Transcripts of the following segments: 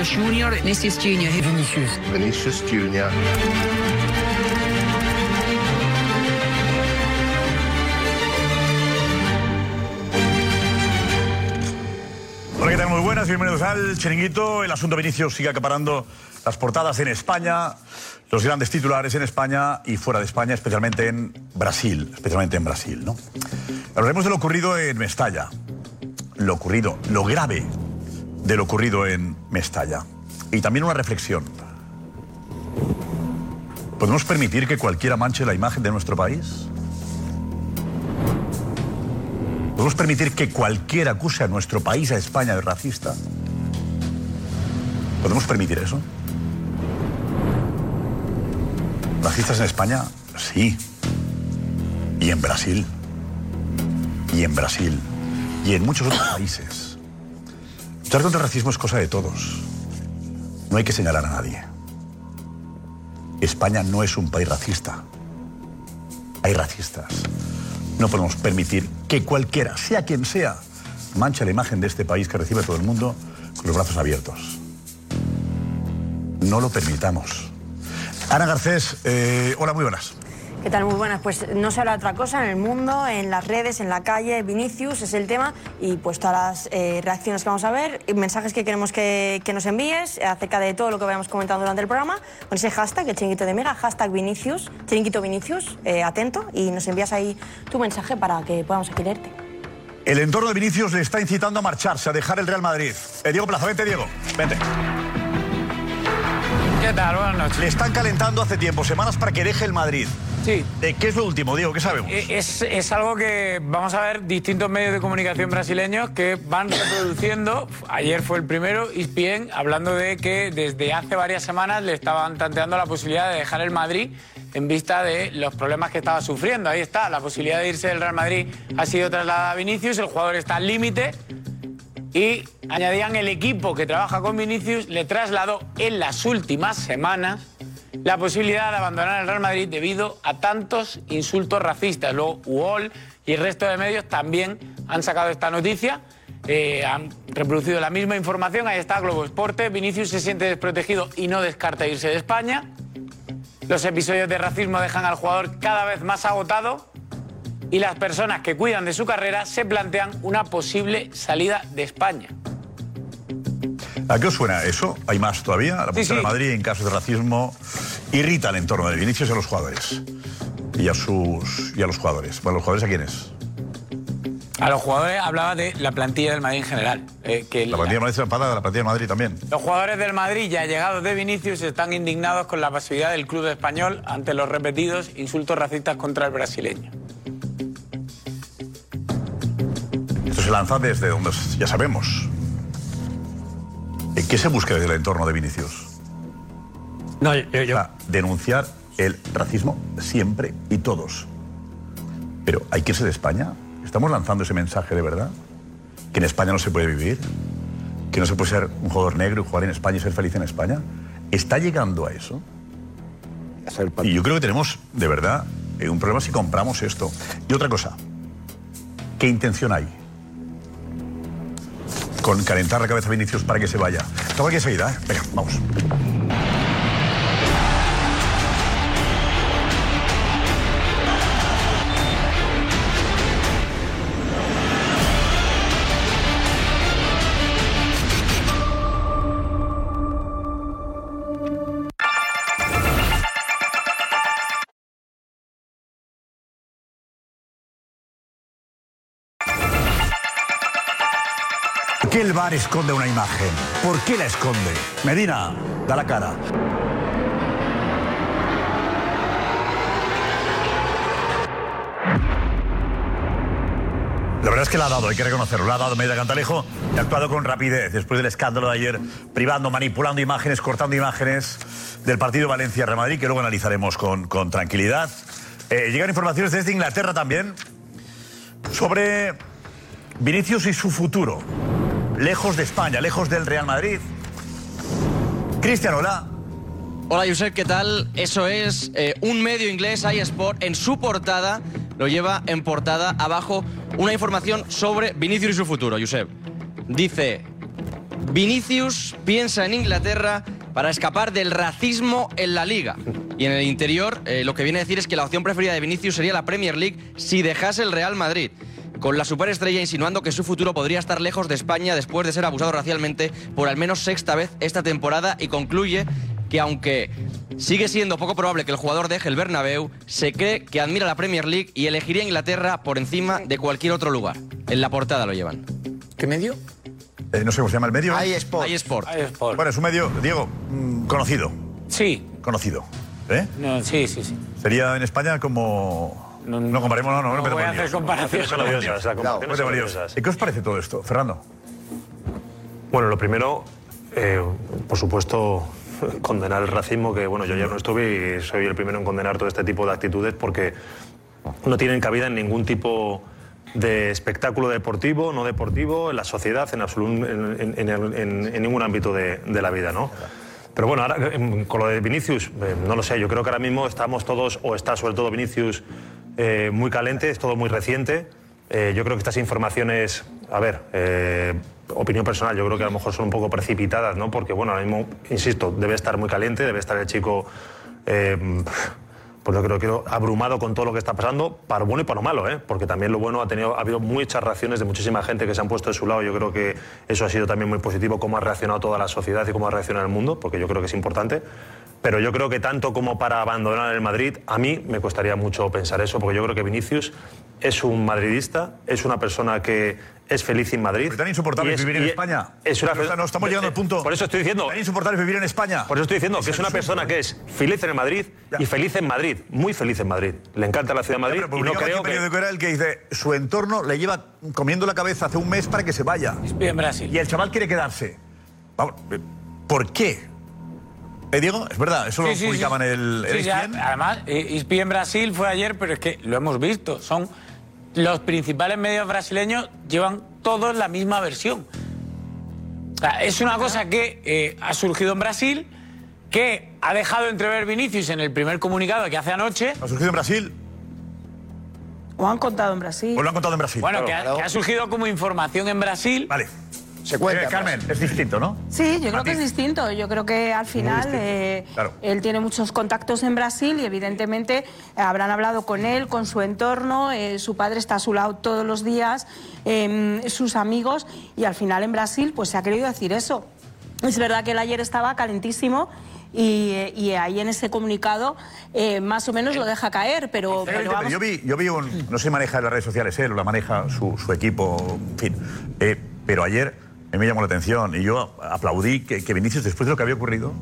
Vinicius. Junior. Vinicius Junior. Vinicius. Vinicius Junior. Hola, ¿qué tal? Muy buenas, bienvenidos al Chiringuito. El asunto Vinicius sigue acaparando las portadas en España, los grandes titulares en España y fuera de España, especialmente en Brasil, especialmente en Brasil, ¿no? Hablaremos de lo ocurrido en Mestalla, lo ocurrido, lo grave de lo ocurrido en Mestalla. Y también una reflexión. ¿Podemos permitir que cualquiera manche la imagen de nuestro país? ¿Podemos permitir que cualquiera acuse a nuestro país, a España, de racista? ¿Podemos permitir eso? ¿Racistas en España? Sí. Y en Brasil. Y en Brasil. Y en muchos otros países. Luchar contra el racismo es cosa de todos. No hay que señalar a nadie. España no es un país racista. Hay racistas. No podemos permitir que cualquiera, sea quien sea, manche la imagen de este país que recibe a todo el mundo con los brazos abiertos. No lo permitamos. Ana Garcés, eh, hola, muy buenas. ¿Qué tal? Muy buenas. Pues no se habla de otra cosa en el mundo, en las redes, en la calle. Vinicius es el tema y pues todas las eh, reacciones que vamos a ver, mensajes que queremos que, que nos envíes acerca de todo lo que vayamos comentando durante el programa, con ese hashtag, el chiringuito de Mega, hashtag Vinicius, chiringuito Vinicius, eh, atento, y nos envías ahí tu mensaje para que podamos aquí leerte. El entorno de Vinicius le está incitando a marcharse, a dejar el Real Madrid. Eh, Diego Plaza, vente, Diego. Vente. ¿Qué tal? Buenas noches. Le están calentando hace tiempo, semanas para que deje el Madrid. Sí. ¿De qué es lo último, Diego? ¿Qué sabemos? Eh, Es, es algo que vamos a ver distintos medios de comunicación brasileños que van reproduciendo. Ayer fue el primero, ESPN, hablando de que desde hace varias semanas le estaban tanteando la posibilidad de dejar el Madrid en vista de los problemas que estaba sufriendo. Ahí está, la posibilidad de irse del Real Madrid ha sido trasladada a Vinicius, el jugador está al límite. Y añadían el equipo que trabaja con Vinicius le trasladó en las últimas semanas la posibilidad de abandonar el Real Madrid debido a tantos insultos racistas. Luego UOL y el resto de medios también han sacado esta noticia, eh, han reproducido la misma información. Ahí está Globo Esporte. Vinicius se siente desprotegido y no descarta irse de España. Los episodios de racismo dejan al jugador cada vez más agotado y las personas que cuidan de su carrera se plantean una posible salida de España. ¿A qué os suena eso? ¿Hay más todavía? La sí. de Madrid en casos de racismo irrita el entorno de Vinicius y a los jugadores. Y a sus y a los jugadores. Bueno, ¿los jugadores a quiénes? A los jugadores hablaba de la plantilla del Madrid en general. eh, que La plantilla de Madrid se enfada de la plantilla de Madrid también. Los jugadores del Madrid ya llegados de Vinicius están indignados con la pasividad del club español ante los repetidos insultos racistas contra el brasileño. Esto se lanza desde donde ya sabemos. ¿Eh, ¿Qué se busca desde el entorno de Vinicius? No, yo, denunciar el racismo siempre y todos. Pero hay que irse de España. ¿Estamos lanzando ese mensaje de verdad? ¿Que en España no se puede vivir? ¿Que no se puede ser un jugador negro y jugar en España y ser feliz en España? ¿Está llegando a eso? Y yo creo que tenemos, de verdad, eh, un problema si compramos esto. Y otra cosa, ¿qué intención hay? Con calentar la cabeza a Vinicius para que se vaya. Estamos aquí enseguida, ¿eh? Venga, vamos. Esconde una imagen? ¿Por qué la esconde? Medina, da la cara. La verdad es que la ha dado, hay que reconocerlo. La ha dado Medina Cantalejo y ha actuado con rapidez después del escándalo de ayer, privando, manipulando imágenes, cortando imágenes del partido Valencia-Real Madrid, que luego analizaremos con, con tranquilidad. Eh, llegan informaciones desde Inglaterra también sobre Vinicius y su futuro. Lejos de España, lejos del Real Madrid. Cristian, hola. Hola Josep, ¿qué tal? Eso es eh, un medio inglés, iSport, en su portada, lo lleva en portada abajo una información sobre Vinicius y su futuro, Josep. Dice, Vinicius piensa en Inglaterra para escapar del racismo en la liga. Y en el interior eh, lo que viene a decir es que la opción preferida de Vinicius sería la Premier League si dejase el Real Madrid. Con la superestrella insinuando que su futuro podría estar lejos de España después de ser abusado racialmente por al menos sexta vez esta temporada y concluye que aunque sigue siendo poco probable que el jugador deje el Bernabéu, se cree que admira la Premier League y elegiría Inglaterra por encima de cualquier otro lugar. En la portada lo llevan. ¿Qué medio? Eh, no sé cómo se llama el medio. iSport. iSport. iSport. Bueno, es un medio, Diego, mm, conocido. Sí. Conocido. ¿Eh? No, sí, sí, sí. Sería en España como. No, no- comparemos, no, no, no no, voy a hacer comparaciones. Las comparaciones. ¿Y qué os parece todo esto, Fernando? Bueno, lo primero, eh, por supuesto, condenar el racismo, que bueno, yo ya no estuve y soy el primero en condenar todo este tipo de actitudes porque no tienen cabida en ningún tipo de espectáculo deportivo, no deportivo, en la sociedad, en, absolu- en, en- en- en- en ningún ámbito de, de la vida, ¿no? Pero bueno, ahora em, con lo de Vinicius, eh, no lo sé, yo creo que ahora mismo estamos todos, o está sobre todo Vinicius, eh, muy caliente, es todo muy reciente. Eh, yo creo que estas informaciones, a ver, eh, opinión personal, yo creo que a lo mejor son un poco precipitadas, ¿no? Porque, bueno, ahora mismo, insisto, debe estar muy caliente, debe estar el chico, eh, pues yo creo que abrumado con todo lo que está pasando, para bueno y para lo malo, ¿eh? Porque también lo bueno ha tenido, ha habido muchas reacciones de muchísima gente que se han puesto de su lado. Yo creo que eso ha sido también muy positivo, cómo ha reaccionado toda la sociedad y cómo ha reaccionado el mundo, porque yo creo que es importante. Pero yo creo que tanto como para abandonar el Madrid, a mí me costaría mucho pensar eso, porque yo creo que Vinicius es un madridista, es una persona que es feliz en Madrid. ¿Pero tan insoportable es- vivir en España? Es una Pero, o sea, no estamos llegando al punto. Por eso estoy diciendo. Tan insoportable vivir en España. Por eso estoy diciendo que es una persona que es feliz en el Madrid y feliz en Madrid, muy feliz en Madrid. Le encanta la ciudad de Madrid Pero y no creo un que... periódico era el que dice su entorno le lleva comiendo la cabeza hace un mes para que se vaya. En Brasil. Y el chaval quiere quedarse. Vamos, eh, ¿Por qué? ¿Eh, Diego? Es verdad, eso lo Sí, sí, publicaban sí. el, el Sí, sí, ESPN. además, eh, ESPN Brasil fue ayer, pero es que lo hemos visto. Son los principales medios brasileños llevan todos la misma versión. O sea, es una cosa que eh, ha surgido en Brasil, que ha dejado entrever Vinicius en el primer comunicado que hace anoche. ¿Ha surgido en Brasil? O han contado en Brasil. ¿O lo han contado en Brasil? Bueno, que ha, que ha surgido como información en Brasil. Vale. Se cuenta. Eh, Carmen, es distinto, ¿no? Sí, yo creo que es distinto. Yo creo que al final eh, claro. él tiene muchos contactos en Brasil y evidentemente habrán hablado con él, con su entorno. eh, su padre está a su lado todos los días, eh, sus amigos y al final en Brasil pues se ha querido decir eso. Es verdad que él ayer estaba calentísimo. Y, y ahí en ese comunicado eh, más o menos lo deja caer, pero, pero vamos- yo vi, yo vi un, no se maneja en las redes sociales él, o la maneja su, su equipo, en fin. Eh, pero ayer a mí me llamó la atención y yo aplaudí que, que Vinicius, después de lo que había ocurrido,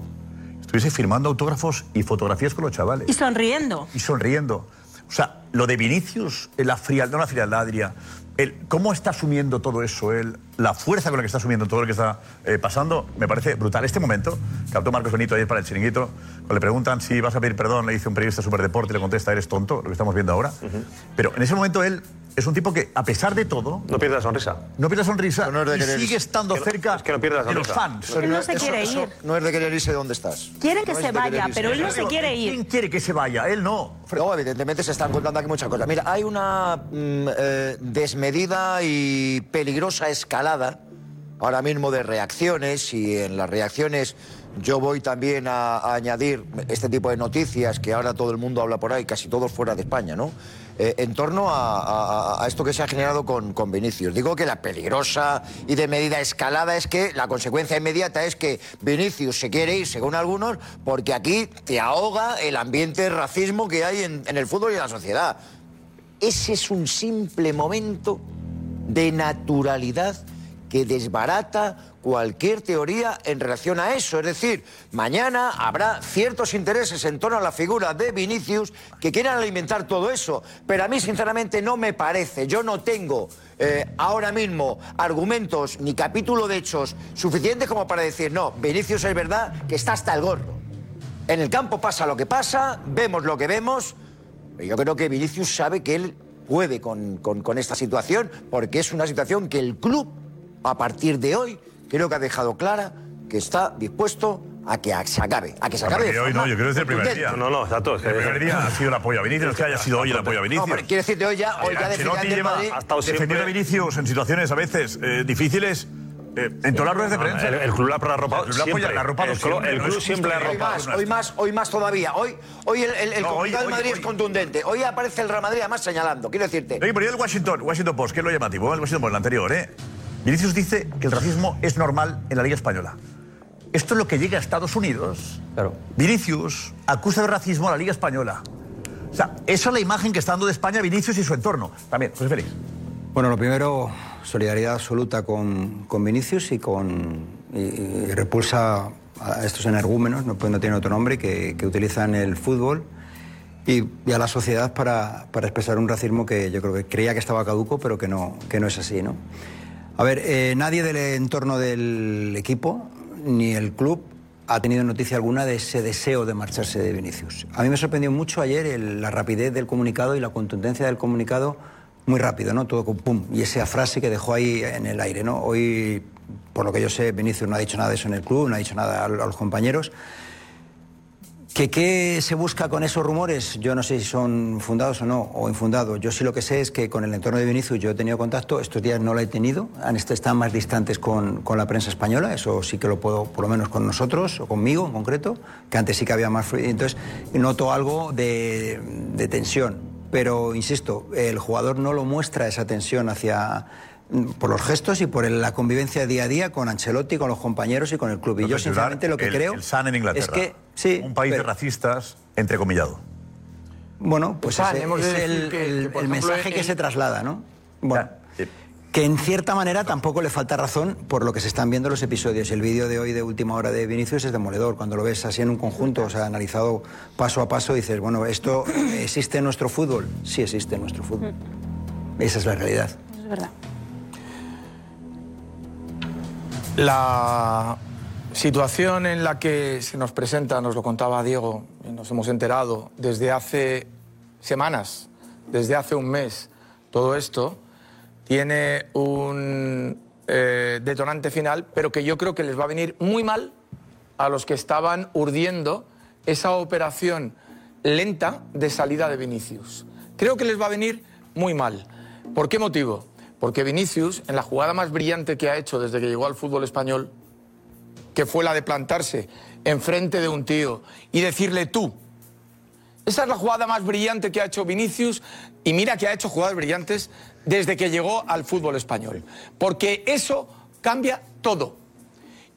estuviese firmando autógrafos y fotografías con los chavales. y sonriendo. y sonriendo. O sea, lo de Vinicius, la frialdad, no la frialdad, diría, el, cómo está asumiendo todo eso él, la fuerza con la que está asumiendo todo lo que está eh, pasando, me parece brutal. Este momento, captó Marcos Benito ayer para el chiringuito, cuando le preguntan si vas a pedir perdón, le dice un periodista de Superdeporte y le contesta, eres tonto, lo que estamos viendo ahora. Pero en ese momento él es un tipo que, a pesar de todo, No pierde la sonrisa. no pierde la sonrisa Pero no es de y querer- sigue estando es que no- cerca es que no pierde la de los fans. Él no se quiere eso ir. no es de querer irse de donde estás. Quieren que No se vaya, pero él no se quiere ir. ¿Quién quiere que se vaya? Él no. No, evidentemente se están contando aquí muchas cosas. Mira, hay una mm, eh, desmedida y peligrosa escalada ahora mismo de reacciones y en las reacciones yo voy también a, a añadir este tipo de noticias que ahora todo el mundo habla por ahí, casi todos fuera de España, ¿no? Eh, en torno a, esto que se ha generado con, con Vinicius. Digo que la peligrosa y de medida escalada es que la consecuencia inmediata es que Vinicius se quiere ir, según algunos, porque aquí te ahoga el ambiente de racismo que hay en el fútbol y en la sociedad. Ese es un simple momento de naturalidad que desbarata cualquier teoría en relación a eso. Es decir, mañana habrá ciertos intereses en torno a la figura de Vinicius que quieran alimentar todo eso. Pero a mí, sinceramente, no me parece. Yo no tengo eh, ahora mismo argumentos ni capítulo de hechos suficientes como para decir, no, Vinicius es verdad que está hasta el gorro. En el campo pasa lo que pasa, vemos lo que vemos. Yo creo que Vinicius sabe que él puede con, con- con esta situación porque es una situación que el club, a partir de hoy, creo que ha dejado clara que está dispuesto a que se acabe. A que se acabe. de hoy no, yo creo que desde el primer día. No, no, exacto. Es que El primer día ha sido el apoyo a Vinicius, no es que haya sido hoy el apoyo a No, Vinicius. pero quiero decir de hoy ya, hoy ya Ancelotti lleva Madrid- ha estado defendiendo a Vinicius en situaciones a veces eh, difíciles eh, en todas las ruedas de prensa. El, el club la ha arropado El club apoya- siempre. la ha arropado el, club- siempre, el no club es siempre la ha justo Hoy más, hoy más, hoy más todavía. Hoy, hoy el, el, el No, hoy- del Madrid hoy- es contundente. Hoy aparece el Real Madrid además señalando. Quiero decirte. Oye, pero el Washington, Washington Post, que es lo llamativo, el Washington Post, el anterior, ¿eh? Vinicius dice que el racismo es normal en la Liga Española. Esto es lo que llega a Estados Unidos. Claro. Vinicius acusa de racismo a la Liga Española. O sea, esa es la imagen que está dando de España Vinicius y su entorno. También, José Félix. Bueno, lo primero, solidaridad absoluta con, con Vinicius y con y, y repulsa a estos energúmenos, no, pues no tiene otro nombre, que, que utilizan el fútbol y, y a la sociedad para, para expresar un racismo que yo creo que creía que estaba caduco, pero que no, que no es así, ¿no? A ver, eh, nadie del entorno del equipo ni el club ha tenido noticia alguna de ese deseo de marcharse de Vinicius. A mí me sorprendió mucho ayer el- la rapidez del comunicado y la contundencia del comunicado, muy rápido, ¿no? Todo con pum. Y esa frase que dejó ahí en el aire, ¿no? Hoy, por lo que yo sé, Vinicius no ha dicho nada de eso en el club, no ha dicho nada a, a los compañeros. ¿Que ¿Qué se busca con esos rumores? Yo no sé si son fundados o no, o infundados. Yo sí lo que sé es que con el entorno de Vinicius yo he tenido contacto, estos días no lo he tenido, están más distantes con, con la prensa española, eso sí que lo puedo, por lo menos con nosotros, o conmigo en concreto, que antes sí que había más... Entonces noto algo de, de tensión, pero insisto, el jugador no lo muestra esa tensión hacia por los gestos y por el- la convivencia día a día con Ancelotti, con los compañeros y con el club. Y yo López sinceramente lo que el, creo El Sun en Inglaterra. es que sí, Un país de pero- racistas, entrecomillado. Bueno, pues San, ese de es el, que- el- que, el ejemplo, mensaje que se traslada, ¿no? Bueno, Sí. que en cierta manera tampoco le falta razón por lo que se están viendo los episodios. El vídeo de hoy de última hora de Vinicius es demoledor. Cuando lo ves así en un conjunto, o sea, analizado paso a paso, dices, bueno, ¿esto existe en nuestro fútbol? Sí existe en nuestro fútbol. Esa es la realidad. Es verdad. La situación en la que se nos presenta, nos lo contaba Diego, y nos hemos enterado desde hace semanas, desde hace un mes, todo esto tiene un eh, detonante final, pero que yo creo que les va a venir muy mal a los que estaban urdiendo esa operación lenta de salida de Vinicius. Creo que les va a venir muy mal. ¿Por qué motivo? Porque Vinicius, en la jugada más brillante que ha hecho desde que llegó al fútbol español, que fue la de plantarse enfrente de un tío y decirle tú, esa es la jugada más brillante que ha hecho Vinicius y mira que ha hecho jugadas brillantes desde que llegó al fútbol español. Porque eso cambia todo.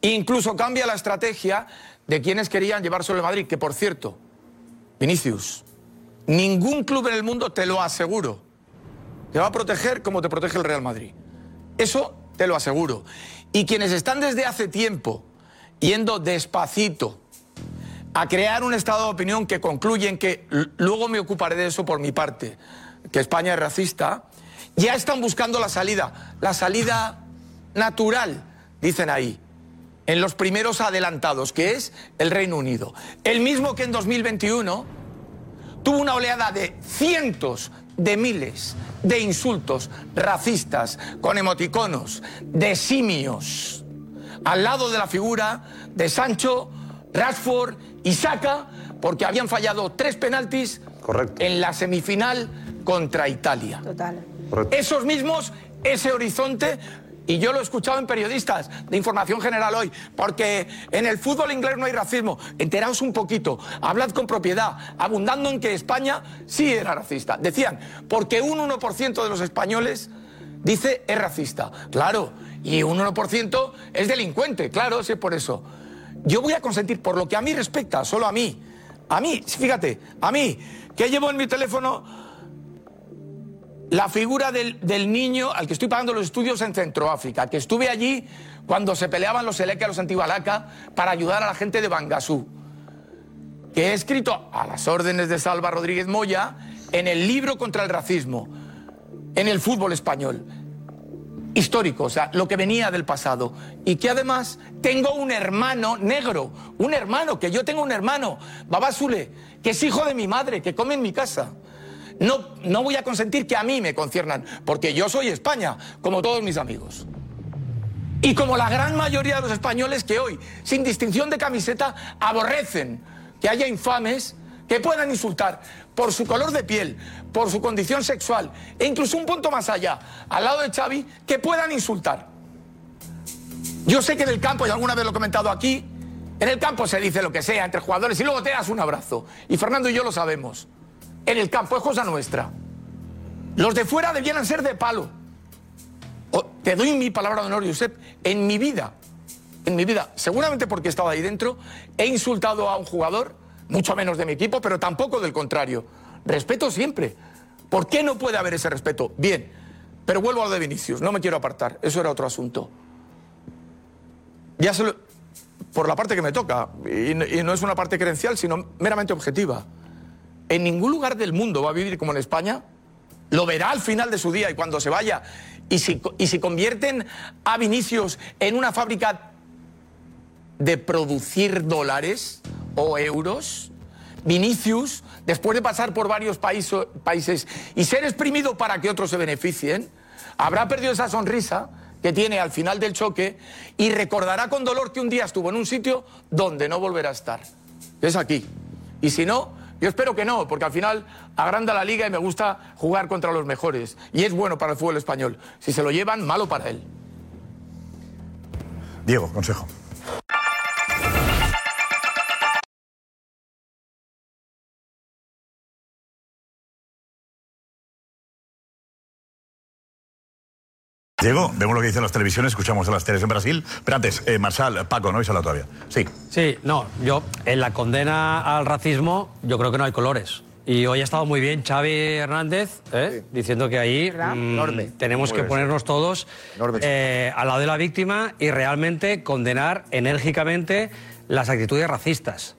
Incluso cambia la estrategia de quienes querían llevárselo al Madrid, que por cierto, Vinicius, ningún club en el mundo, te lo aseguro, te va a proteger como te protege el Real Madrid. Eso te lo aseguro. Y quienes están desde hace tiempo yendo despacito a crear un estado de opinión que concluyen que luego me ocuparé de eso por mi parte, que España es racista, ya están buscando la salida, la salida natural, dicen ahí, en los primeros adelantados, que es el Reino Unido. El mismo que en 2021 tuvo una oleada de cientos de miles de insultos racistas con emoticonos de simios al lado de la figura de Sancho, Rashford y Saka porque habían fallado tres penaltis en la semifinal contra Italia. Total. Esos mismos, ese horizonte, y yo lo he escuchado en periodistas de información general hoy, porque en el fútbol inglés no hay racismo. Enteraos un poquito, hablad con propiedad, abundando en que España sí era racista. Decían, porque un 1% de los españoles dice es racista. Claro, y un 1% es delincuente, claro, sí, por eso. Yo voy a consentir, por lo que a mí respecta, solo a mí, a mí, fíjate, a mí, que llevo en mi teléfono la figura del, niño al que estoy pagando los estudios en Centroáfrica, que estuve allí cuando se peleaban los Seleka y los Antibalaca para ayudar a la gente de Bangasú, que he escrito a las órdenes de Salva Rodríguez Moya en el libro contra el racismo, en el fútbol español histórico, o sea, lo que venía del pasado. Y que además tengo un hermano negro, un hermano, que yo tengo un hermano, Babasule, que es hijo de mi madre, que come en mi casa. No, no voy a consentir que a mí me conciernan, porque yo soy España, como todos mis amigos. Y como la gran mayoría de los españoles que hoy, sin distinción de camiseta, aborrecen que haya infames que puedan insultar por su color de piel, por su condición sexual e incluso un punto más allá, al lado de Xavi, que puedan insultar. Yo sé que en el campo, y alguna vez lo he comentado aquí, en el campo se dice lo que sea entre jugadores y luego te das un abrazo. Y Fernando y yo lo sabemos. En el campo es cosa nuestra. Los de fuera debieran ser de palo. Te doy mi palabra de honor, Josep, en mi vida, en mi vida, seguramente porque estaba ahí dentro, he insultado a un jugador, mucho menos de mi equipo, pero tampoco del contrario. Respeto siempre. ¿Por qué no puede haber ese respeto? Bien, pero vuelvo a lo de Vinicius, no me quiero apartar, eso era otro asunto. Ya por la parte que me toca, y, y no es una parte credencial, sino meramente objetiva. En ningún lugar del mundo va a vivir como en España. Lo verá al final de su día y cuando se vaya. Y si, y si convierten a Vinicius en una fábrica de producir dólares o euros, Vinicius, después de pasar por varios países y ser exprimido para que otros se beneficien, habrá perdido esa sonrisa que tiene al final del choque y recordará con dolor que un día estuvo en un sitio donde no volverá a estar. Es aquí. Y si no, yo espero que no, porque al final agranda la liga y me gusta jugar contra los mejores. Y es bueno para el fútbol español. Si se lo llevan, malo para él. Diego, consejo. Diego, vemos lo que dicen las televisiones, escuchamos a las teles en Brasil. Pero antes, eh, Marsal, Paco, no habéis hablado todavía. Sí. Sí, no, yo en la condena al racismo yo creo que no hay colores. Y hoy ha estado muy bien Xavi Hernández ¿eh? diciendo que ahí mm, tenemos Muy que ponernos todos eh, al lado de la víctima y realmente condenar enérgicamente las actitudes racistas.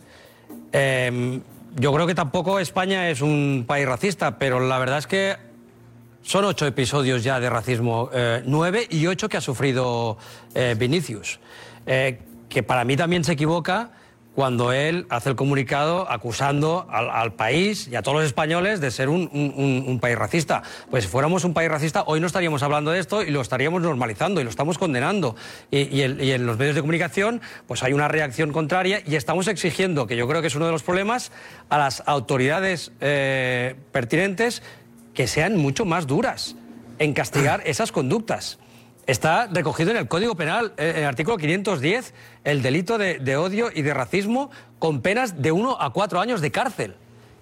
Eh, yo creo que tampoco España es un país racista, pero la verdad es que son ocho episodios ya de racismo, eh, nueve y ocho que ha sufrido eh, Vinicius. Eh, que para mí también se equivoca cuando él hace el comunicado acusando al, país y a todos los españoles de ser un, país racista. Pues si fuéramos un país racista, hoy no estaríamos hablando de esto y lo estaríamos normalizando y lo estamos condenando. Y, y en los medios de comunicación, pues hay una reacción contraria y estamos exigiendo, que yo creo que es uno de los problemas, a las autoridades pertinentes que sean mucho más duras en castigar esas conductas. Está recogido en el Código Penal, eh, en el artículo 510, el delito de, de odio y de racismo con penas de uno a cuatro años de cárcel.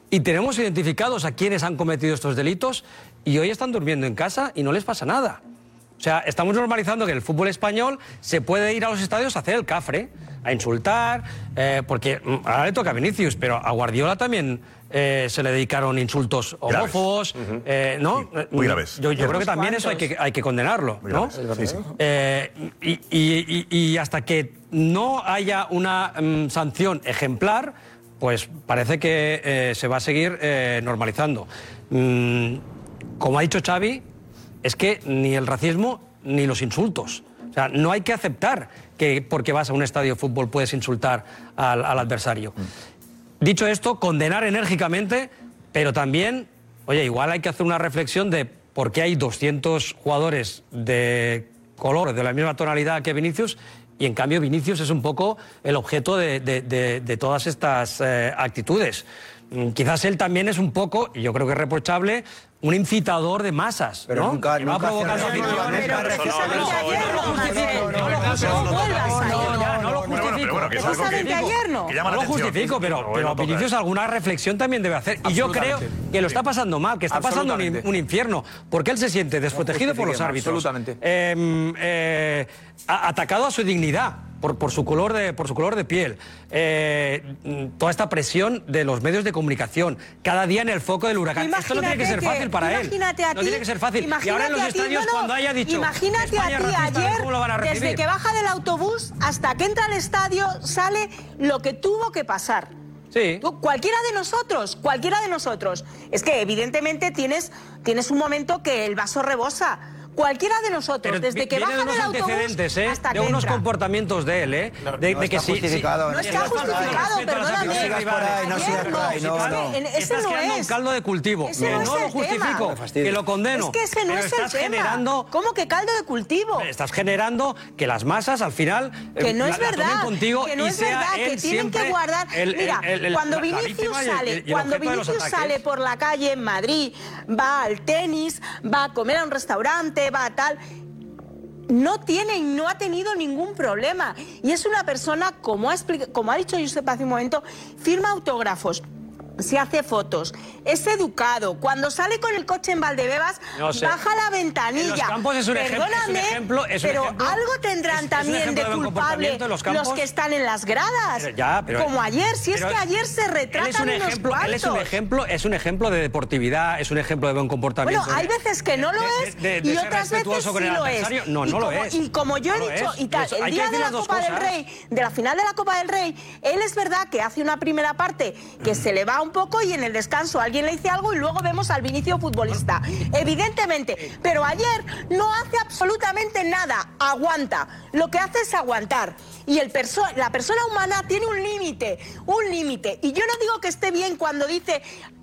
Y tenemos identificados a quienes han cometido estos delitos y hoy están durmiendo en casa y no les pasa nada. O sea, estamos normalizando que en el fútbol español se puede ir a los estadios a hacer el cafre, a insultar, eh, porque mm, ahora le toca a Vinicius, pero a Guardiola también eh, se le dedicaron insultos homófobos, eh, ¿no? muy graves. Yo, yo creo que también eso hay que, hay que condenarlo, Muy ¿no? graves. Sí, sí. Eh, y, y- y- y hasta que no haya una mm, sanción ejemplar, pues parece que eh, se va a seguir eh, normalizando. Mm, como ha dicho Xavi, es que ni el racismo ni los insultos. O sea, no hay que aceptar que porque vas a un estadio de fútbol puedes insultar al, al adversario. Dicho esto, condenar enérgicamente, pero también, oye, igual hay que hacer una reflexión de por qué hay 200 jugadores de color, de la misma tonalidad que Vinicius, y en cambio Vinicius es un poco el objeto de, de- de- de todas estas eh, actitudes. Mm, Quizás él también es un poco, y yo creo que es reprochable, un incitador de masas. Pero ¿no? nunca- va nunca provocando bueno, que es algo que- Precisamente ayer no. que llama No la lo atención. justifico, pero, pero. Vinicius alguna reflexión también debe hacer. Y yo creo que lo está pasando mal, que está pasando un, infierno, porque él se siente desprotegido por los árbitros. absolutamente. Eh, eh, atacado a su dignidad. Por, por su color de, por su color de piel, eh, mm, toda esta presión de los medios de comunicación, cada día en el foco del huracán. Esto no tiene que ser fácil para él. imagínate a no ti- tiene que ser fácil. Y ahora en los ti, no, no, cuando haya dicho. Imagínate España a ti racista, ayer, ¿cómo lo van a recibir? desde que baja del autobús hasta que entra al estadio, sale lo que tuvo que pasar. Sí. Cualquiera de nosotros, cualquiera de nosotros. Es que evidentemente tienes, tienes un momento que el vaso rebosa. Cualquiera de nosotros, Pero desde que de baja unos del autobús antecedentes, ¿eh? hasta de que unos entra. comportamientos de él, ¿eh? de, no de que está sí, justificado, sí. no está justificado, perdóname. No sigas por ahí, no sigas por ahí, no, no. Ese no creando un es. caldo de cultivo. Ese no no, es lo justifico, que lo condeno. Es que ese no es el generando ¿Cómo que caldo de cultivo? Estás generando que las masas al final Que eh, no es verdad, contigo que no es verdad, que tienen que guardar. Mira, cuando Vinicius sale, cuando de Vinicius sale por la calle en Madrid, va al tenis, va a comer a un restaurante, va a tal. No tiene y no ha tenido ningún problema. Y es una persona, como ha, como ha dicho Josep hace un momento, firma autógrafos. Se hace fotos, es educado. Cuando sale con el coche en Valdebebas, No sé. baja la ventanilla. En los campos es un ejem- es un ejemplo- es un pero ejemplo- algo tendrán es- también ejemplo de culpable los que están en las gradas. Pero ya, pero- como ayer, si es que ayer se Él es retratan un unos ejemplo, él es un ejemplo, es un ejemplo de deportividad, es un ejemplo de buen comportamiento. Bueno, hay veces que no lo es de- de y otras veces sí lo es. No, y no lo como, es. Y como yo No he dicho, y tal, Eso, el día de la Copa del. Rey, de la final de la Copa del Rey, él es verdad que hace una primera parte que se le va un poco y en el descanso alguien le dice algo y luego vemos al Vinicio futbolista. Evidentemente, pero ayer no hace absolutamente nada, aguanta. Lo que hace es aguantar. Y el perso la persona humana tiene un límite, un límite. Y yo no digo que esté bien cuando dice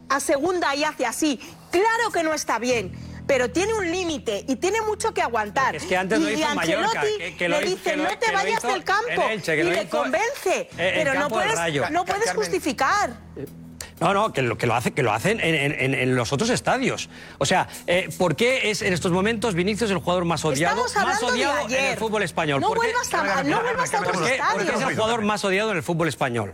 a segunda y hace así. Claro que no está bien. Pero tiene un límite y tiene mucho que aguantar. Es que antes y lo hizo Mallorca, Ancelotti que- que lo le dice, que lo- no te vayas del campo. Elche, y le convence. en- en pero no puedes, Rayo. no puedes Carmen. justificar. No, no, que lo, que lo, hace, que lo hacen en, en- en- en los otros estadios. O sea, eh, ¿por qué es en estos momentos Vinicius el jugador más odiado, más odiado en el fútbol español? No vuelvas a- no vuelvas a otros ¿Por qué? estadios. Es el jugador más odiado en el fútbol español.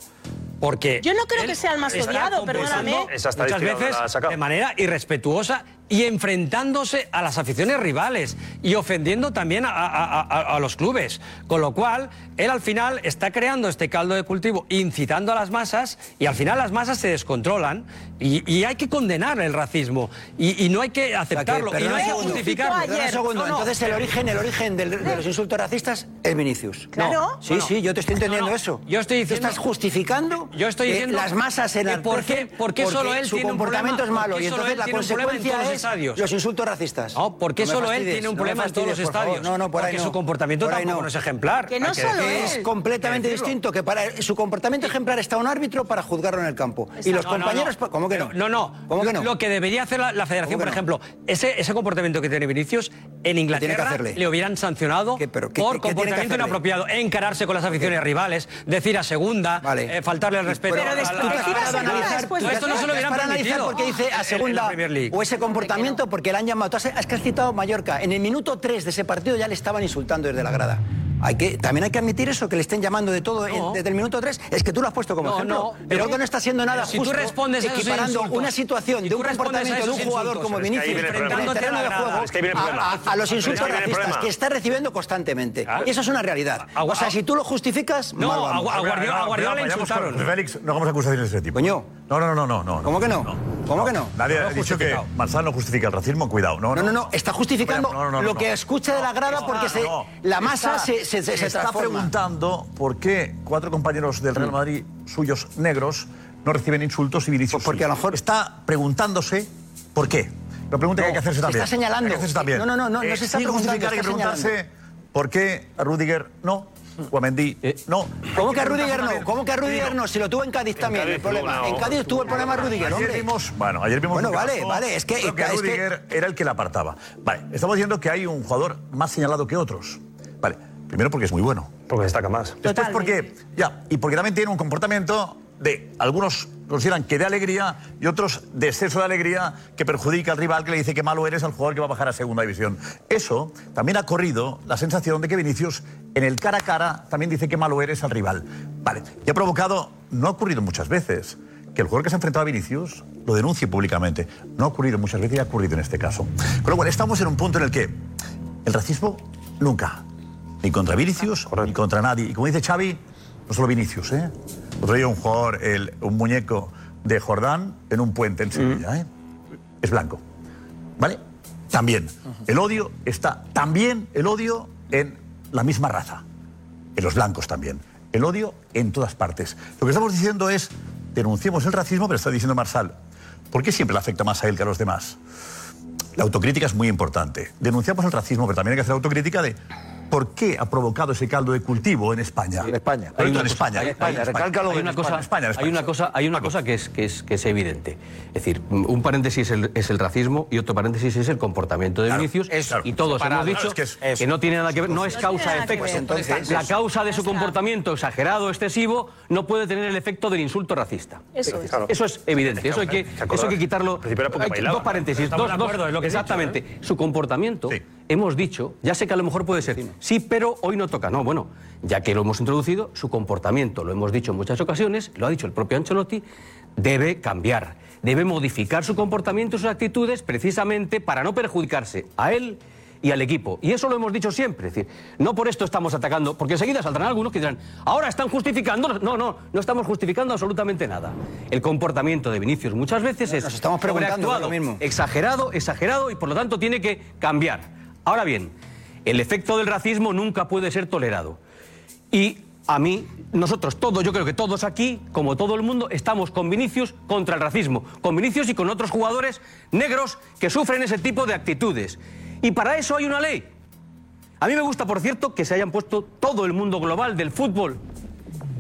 Porque Yo no creo que sea el más odiado, perdóname. Muchas veces de manera irrespetuosa y enfrentándose a las aficiones rivales y ofendiendo también a, a- a- a los clubes. Con lo cual, él al final está creando este caldo de cultivo, incitando a las masas y al final las masas se descontrolan y, y hay que condenar el racismo y, y no hay que aceptarlo y no hay que justificarlo. perdona un segundo. No, no. Entonces el origen, el origen del- de los insultos racistas es Vinicius. Claro. Sí, sí, yo te estoy entendiendo No, no. eso. Yo estoy diciendo- Tú estás justificando Yo estoy que diciendo las masas en que por qué- por qué solo él su tiene un comportamiento problema- es malo y solo entonces él la consecuencia es estadios. los insultos racistas. No, ¿por qué No me solo él tiene un no problema en todos los favor. estadios? No, no, por ahí Porque no. su comportamiento Por ahí tampoco no es ejemplar. Que no solo que él. es completamente distinto, que para su comportamiento ejemplar está un árbitro para juzgarlo en el campo. Y los compañeros, no. ¿cómo que no? No, no. ¿Cómo que no? Lo que debería hacer la, la federación, ¿Cómo por ejemplo, ese, ese comportamiento que tiene Vinicius, en Inglaterra le hubieran sancionado ¿Qué- pero qué- por qué- comportamiento inapropiado, encararse con las aficiones rivales, decir a segunda, Vale. eh, faltarle el respeto. Pero a a a analizar, después esto no se lo hubieran parado a analizar permitido. porque dice a segunda o ese comportamiento porque le han llamado. Has que has citado Mallorca. En el minuto 3 de ese partido ya le estaban insultando desde la grada. Hay que, también hay que admitir eso, que le estén llamando de todo No. en- desde el minuto 3. Es que tú lo has puesto como No, ejemplo. no, pero que no está siendo nada si tú respondes equiparando insultos, una situación si de un comportamiento de un jugador insultos, como Vinicius Enfrentándote a juego. Es que a- a, a los Pero es que insultos racistas que está recibiendo constantemente. Claro. Y eso es una realidad. A- O sea, si tú lo justificas, No, mal a- vamos. a Guardiola- le insultaron. Félix, no hagamos acusaciones de ese tipo. Coño. No, no, no, no, no. ¿Cómo que no? ¿Cómo que no? Nadie No ha dicho que justificado. Manzano justifica el racismo, cuidado. No, No, no, no, está justificando No, no, no, lo no. que escucha de la grada porque se, no. la masa Está- se, se, se, se está preguntando por qué cuatro compañeros del Real Madrid suyos negros no reciben insultos y Vinicius Pues porque sí. a lo mejor- está preguntándose por qué. La pregunta que hay que hacerse se también. está señalando. Hay que hacerse también. No, no, no, no, no se está sin preguntando, justificar, hay que está preguntarse por qué a Rudiger no, o a Mendy no. ¿Cómo que a Rudiger no? ¿Cómo que a Rudiger no? Si lo tuvo en Cádiz también Cádiz el problema. una- En Cádiz tuvo el problema Rudiger, Ayer hombre. vimos, bueno, ayer vimos Bueno, un vale, caso, vale, es que- creo que es que- Rudiger era el que la apartaba. Vale, estamos diciendo que hay un jugador más señalado que otros. Vale, primero porque es muy bueno. Porque destaca más. Después porque, ya, y porque también tiene un comportamiento de, algunos consideran que de alegría y otros de exceso de alegría que perjudica al rival que le dice que malo eres al jugador que va a bajar a segunda división. Eso también ha corrido la sensación de que Vinicius en el cara a cara también dice que malo eres al rival. Vale, y ha provocado, no ha ocurrido muchas veces, que el jugador que se ha enfrentado a Vinicius lo denuncie públicamente. No ha ocurrido muchas veces y ha ocurrido en este caso. Con lo cual estamos en un punto en el que el racismo nunca, ni contra Vinicius, ni contra nadie. Y como dice Xavi, no solo Vinicius, ¿eh? Otro día un jugador, el- un muñeco de Jordán en un puente en Sevilla, ¿eh? Es blanco. ¿Vale? También. El odio está también el odio en la misma raza. En los blancos también. El odio en todas partes. Lo que estamos diciendo es, denunciemos el racismo, pero está diciendo Marsal, ¿por qué siempre le afecta más a él que a los demás? La autocrítica es muy importante. Denunciamos el racismo, pero también hay que hacer autocrítica de por qué ha provocado ese caldo de cultivo en España. En España. en España. Hay- hay- hay una cosa, hay una cosa, hay una cosa que es, que es, que es evidente. Es decir, un paréntesis es el, es el racismo y otro paréntesis es el comportamiento de Claro, Vinicius. y todos separado. hemos dicho Claro, es que es- que no tiene nada que ver, no es causa-efecto. Entonces, la causa de su comportamiento exagerado, excesivo, no puede tener el efecto del insulto racista. Eso es. Eso es evidente. Eso hay que, eso hay que quitarlo. Hay que- dos paréntesis. Dos, dos- exactamente. Su comportamiento, hemos dicho, ya sé que a lo mejor puede ser, sí, pero hoy no toca. No, bueno, ya que lo hemos introducido, su comportamiento, lo hemos dicho en muchas ocasiones, lo ha dicho el propio Ancelotti, debe cambiar. Debe modificar su comportamiento y sus actitudes precisamente para no perjudicarse a él y al equipo. Y eso lo hemos dicho siempre. Es decir, no por esto estamos atacando, porque enseguida saldrán algunos que dirán, ahora están justificando. No, no, no estamos justificando absolutamente nada. El comportamiento de Vinicius muchas veces es Nos estamos preguntando lo mismo. exagerado, exagerado y por lo tanto tiene que cambiar. Ahora bien, el efecto del racismo nunca puede ser tolerado. Y a mí, nosotros todos, yo creo que todos aquí, como todo el mundo, estamos con Vinicius contra el racismo. Con Vinicius y con otros jugadores negros que sufren ese tipo de actitudes. Y para eso hay una ley. A mí me gusta, por cierto, que se hayan puesto todo el mundo global del fútbol,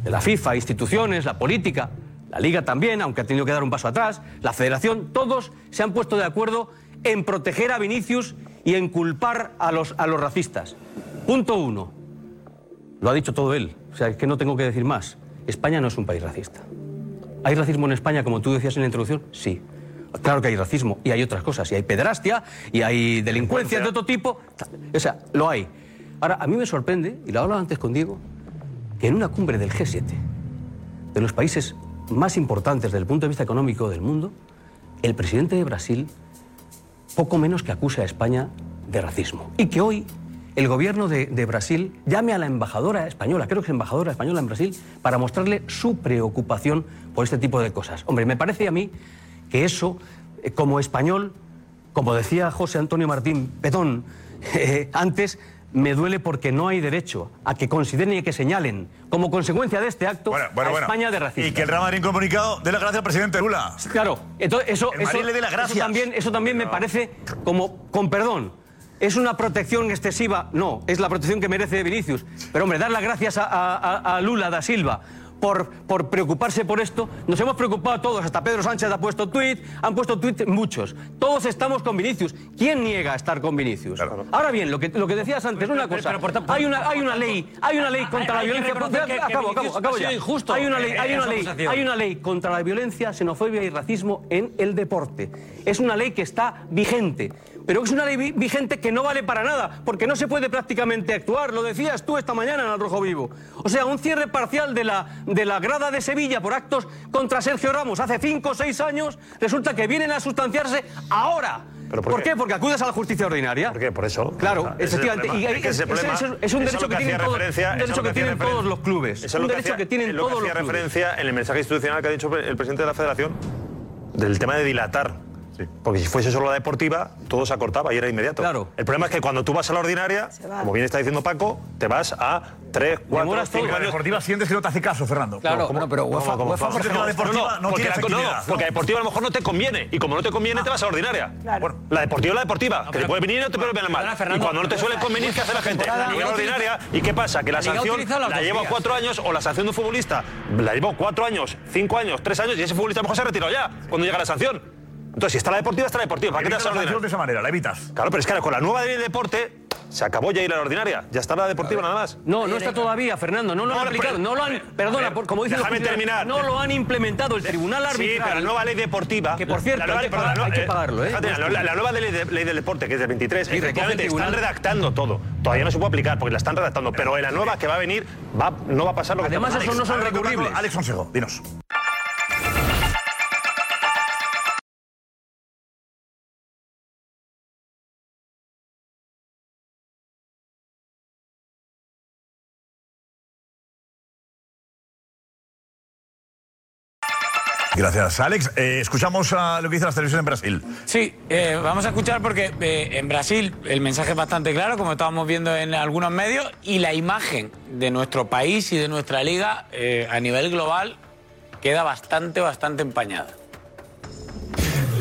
de la FIFA, instituciones, la política, la Liga también, aunque ha tenido que dar un paso atrás, la Federación, todos se han puesto de acuerdo en proteger a Vinicius y en culpar a los, a los racistas. Punto uno. Lo ha dicho todo él, o sea, es que no tengo que decir más. España no es un país racista. ¿Hay racismo en España, como tú decías en la introducción? Sí. Claro que hay racismo y hay otras cosas. Y hay pederastia y hay delincuencia de otro tipo. O sea, lo hay. Ahora, a mí me sorprende, y lo hablaba antes con Diego, que en una cumbre del G7, de los países más importantes desde el punto de vista económico del mundo, el presidente de Brasil poco menos que acuse a España de racismo. Y que hoy el gobierno de, de Brasil llame a la embajadora española, creo que es embajadora española en Brasil, para mostrarle su preocupación por este tipo de cosas. Hombre, me parece a mí que eso, eh, como español, como decía José Antonio Martín Petón eh, antes, me duele porque no hay derecho a que consideren y que señalen, como consecuencia de este acto, Bueno, a bueno. España de racista. Y que el Real Madrid comunicado dé la gracia al presidente Lula. Claro, entonces eso, El eso- le dé las eso gracias. también, eso también me parece como, con perdón, ¿es una protección excesiva? No, es la protección que merece Vinicius. Pero hombre, dar las gracias a, a- a- a Lula da Silva por, por preocuparse por esto. Nos hemos preocupado todos, hasta Pedro Sánchez ha puesto tuit, han puesto tuit muchos. Todos estamos con Vinicius. ¿Quién niega estar con Vinicius? Ahora bien, lo que, lo que decías antes, una cosa, hay una, hay una ley, hay una ley contra la violencia. que- que acabo, acabo, Vinicius acabo ha sido ya. injusto Hay una ley, hay una ley, hay una ley contra la violencia, xenofobia y racismo en el deporte. Es una ley que está vigente. Pero es una ley vi- vigente que no vale para nada, porque no se puede prácticamente actuar. Lo decías tú esta mañana en el Rojo Vivo. O sea, un cierre parcial de la, de la grada de Sevilla por actos contra Sergio Ramos hace cinco o seis años, resulta que vienen a sustanciarse ahora. ¿Pero por, por qué? Porque acudes a la justicia ordinaria. ¿Por qué? Por eso. Claro, es efectivamente. Es que es- un derecho que que tienen todos, referencia- un eso derecho lo que que hacía tienen todos referencia- los clubes. Es un derecho hacía- que tienen todos los hacía clubes. referencia en el mensaje institucional que ha dicho el presidente de la Federación del tema de dilatar. Porque si fuese solo la deportiva, todo se acortaba y era inmediato. Claro. El problema es que cuando tú vas a la ordinaria, como bien está diciendo Paco, te vas a 3, 4, Demoras 5 Y la años. deportiva sientes que no te hace caso, Fernando. Claro, No, pero UEFA, ¿Cómo, cómo, UEFA cómo? Porque la deportiva no porque tiene la, no, efectividad, porque la deportiva a lo mejor no te conviene. Y como no te conviene, te vas a la ordinaria. Bueno, la deportiva es la deportiva. que te puede venir y no te puede venir mal. Y cuando no te suele convenir, ¿qué hace la gente? la Liga ordinaria. ¿Y qué pasa? Que la sanción la lleva vías. cuatro años o la sanción de un futbolista la lleva cuatro años, cinco años, tres años y ese futbolista a lo mejor se ha retirado ya cuando llega la sanción. Entonces, si está la deportiva, está la deportiva. ¿Para qué te vas a la sanción de ordinaria? esa manera, la evitas. Claro, pero es que ahora con la nueva ley de deporte se acabó ya ir a la ordinaria. Ya está la deportiva nada más. No, no está todavía, Fernando. No lo No, han pero- aplicado. No lo han. a Perdona, ver, por- como dicen los terminar. No lo han implementado el Tribunal Sí, Arbitral. pero la nueva ley deportiva. Que, por cierto, nueva, hay que perdón, pagar- hay no, que pagarlo, ¿eh? fíjate, la, la- la nueva ley, de- ley del deporte, que es del 23, Sí, recoge el efectivamente están redactando todo. Todavía no se puede aplicar porque la están redactando, pero en la nueva que va a venir va, no va a pasar lo que Además, eso no son recurribles. Alex Consejo, dinos. Gracias, Alex. Eh, escuchamos a lo que dice las televisiones en Brasil. Sí, eh, vamos a escuchar porque eh, en Brasil el mensaje es bastante claro, como estábamos viendo en algunos medios, y la imagen de nuestro país y de nuestra liga a nivel global queda bastante, bastante empañada.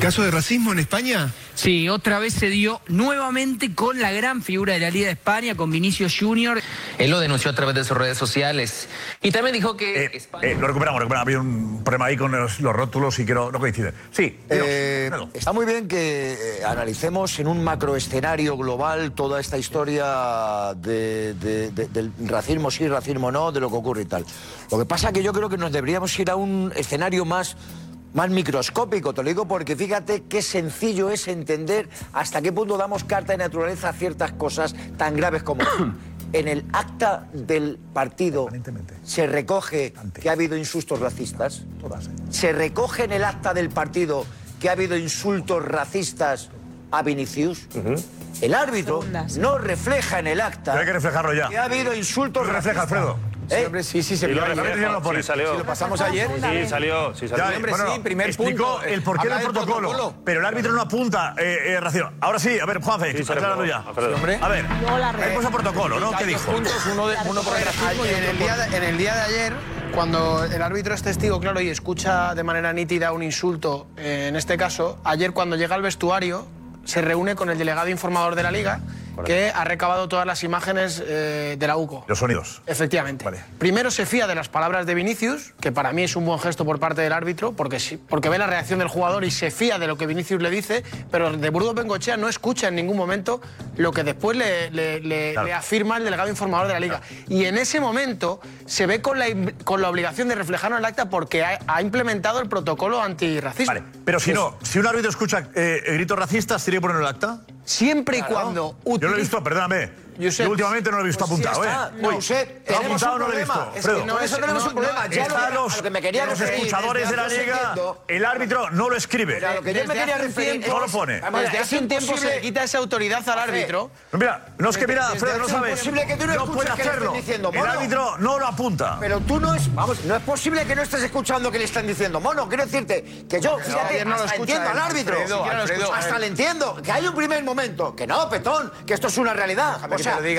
¿Caso de racismo en España? Sí, otra vez se dio nuevamente con la gran figura de la Liga de España, con Vinicius Junior. Él lo denunció a través de sus redes sociales y también dijo que Eh, lo recuperamos, recuperamos. Había un problema ahí con los, los rótulos y que no, no coinciden. Sí, dinos, Eh, está muy bien que eh, analicemos en un macroescenario global toda esta historia de- de- de- del racismo sí, racismo no, de lo que ocurre y tal. Lo que pasa es que yo creo que nos deberíamos ir a un escenario más, más microscópico, te lo digo porque fíjate qué sencillo es entender hasta qué punto damos carta de naturaleza a ciertas cosas tan graves como... En el acta del partido se recoge que ha habido insultos racistas. Se recoge en el acta del partido que ha habido insultos racistas a Vinicius. El árbitro no refleja en el acta Pero hay que reflejarlo ya. que ha habido insultos ¿Lo refleja, racistas. Alfredo? ¿Eh? hombre, sí, sí, se Y lo ya lo. Sí, salió. Si lo pasamos ayer. Sí, salió, sí, salió. Ya, hombre, bueno, sí, primer explicó punto. el porqué del protocolo, protocolo. pero el árbitro no apunta eh, eh, racismo. Ahora sí, a ver, Juanfe, Sí, acláralo ya. hombre. A ver, Luego la red. ahí puso protocolo, ¿no? ¿Qué dijo? puntos, uno, de- uno por el racismo y en, el día de, en el día de ayer, cuando el árbitro es testigo, claro, y escucha de manera nítida un insulto, eh, en este caso, ayer cuando llega al vestuario, se reúne con el delegado informador de la liga, que ha recabado todas las imágenes eh, de la UCO. Los sonidos. Efectivamente. Vale. Primero se fía de las palabras de Vinicius, que para mí es un buen gesto por parte del árbitro, porque, sí- porque ve la reacción del jugador y se fía de lo que Vinicius le dice, pero de Burgos Bengochea no escucha en ningún momento lo que después le, le- le- Claro. le afirma el delegado informador de la liga. Y en ese momento se ve con la, con la obligación de reflejarlo en el acta porque ha, ha implementado el protocolo antirracismo. Vale, pero si no, si un árbitro escucha eh, gritos racistas, ¿tiene que ponerlo en el acta? Siempre y cuando Yo lo he visto, perdóname. Josep, Yo últimamente no lo he visto Pues apuntado, está. ¿eh? No, Uy, Josep, ¿lo ha tenemos apuntado un no lo he visto? problema. Es que no, eso tenemos un problema. Ya Está lo- los, a lo que me quería los referir, escuchadores de la liga, el árbitro no lo escribe. Pero a lo que yo me quería referir tiempo- No lo pone. Vamos, Desde es hace un tiempo se le quita esa autoridad al árbitro. No, Mira, no es que mira, Desde Fredo, no sabes. que tú no escuches puede hacerlo. diciendo, El árbitro no lo apunta. Pero tú no es, vamos, no es posible que no estés escuchando que le están diciendo mono. Quiero decirte que yo, fíjate, no hasta entiendo al árbitro. Hasta le entiendo. Que hay un primer momento. Que no, petón, que esto es una realidad.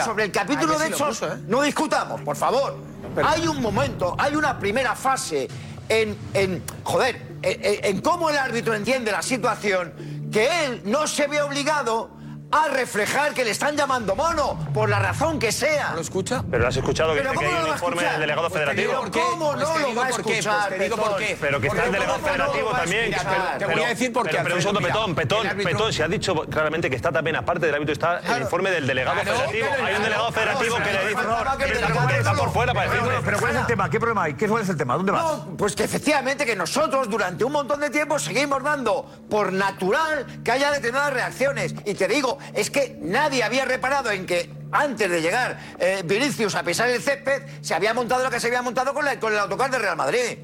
Sobre el capítulo Ah, de hechos, puso, ¿eh? no discutamos, por favor. Hay un momento, hay una primera fase en, en joder, en cómo el árbitro entiende la situación, que él no se ve obligado a reflejar que le están llamando mono, por la razón que sea. ¿No lo escucha? Pero has escuchado que que ¿cómo hay un informe del delegado Pues federativo. ¿Cómo no lo digo va a escuchar, pues te digo por qué. Pero que está el delegado ¿cómo no lo federativo también. Pero- Te voy a decir por qué, Pero, pero un segundo, Petón, Petón, árbitro- Petón, si has dicho claramente que está también, aparte del árbitro, está el informe del delegado Claro, federativo. Hay un delegado federativo que le dice. está por no- fuera para decirle. pero ¿cuál es el tema? ¿Qué problema hay? ¿Qué, ¿Cuál es el tema? ¿Dónde vas? No, pues que efectivamente que nosotros durante un montón de tiempo seguimos dando por natural que haya determinadas reacciones. Y te digo, es que nadie había reparado en que antes de llegar eh, Vinicius a pisar el césped, se había montado lo que se había montado con, la- con el autocar de Real Madrid.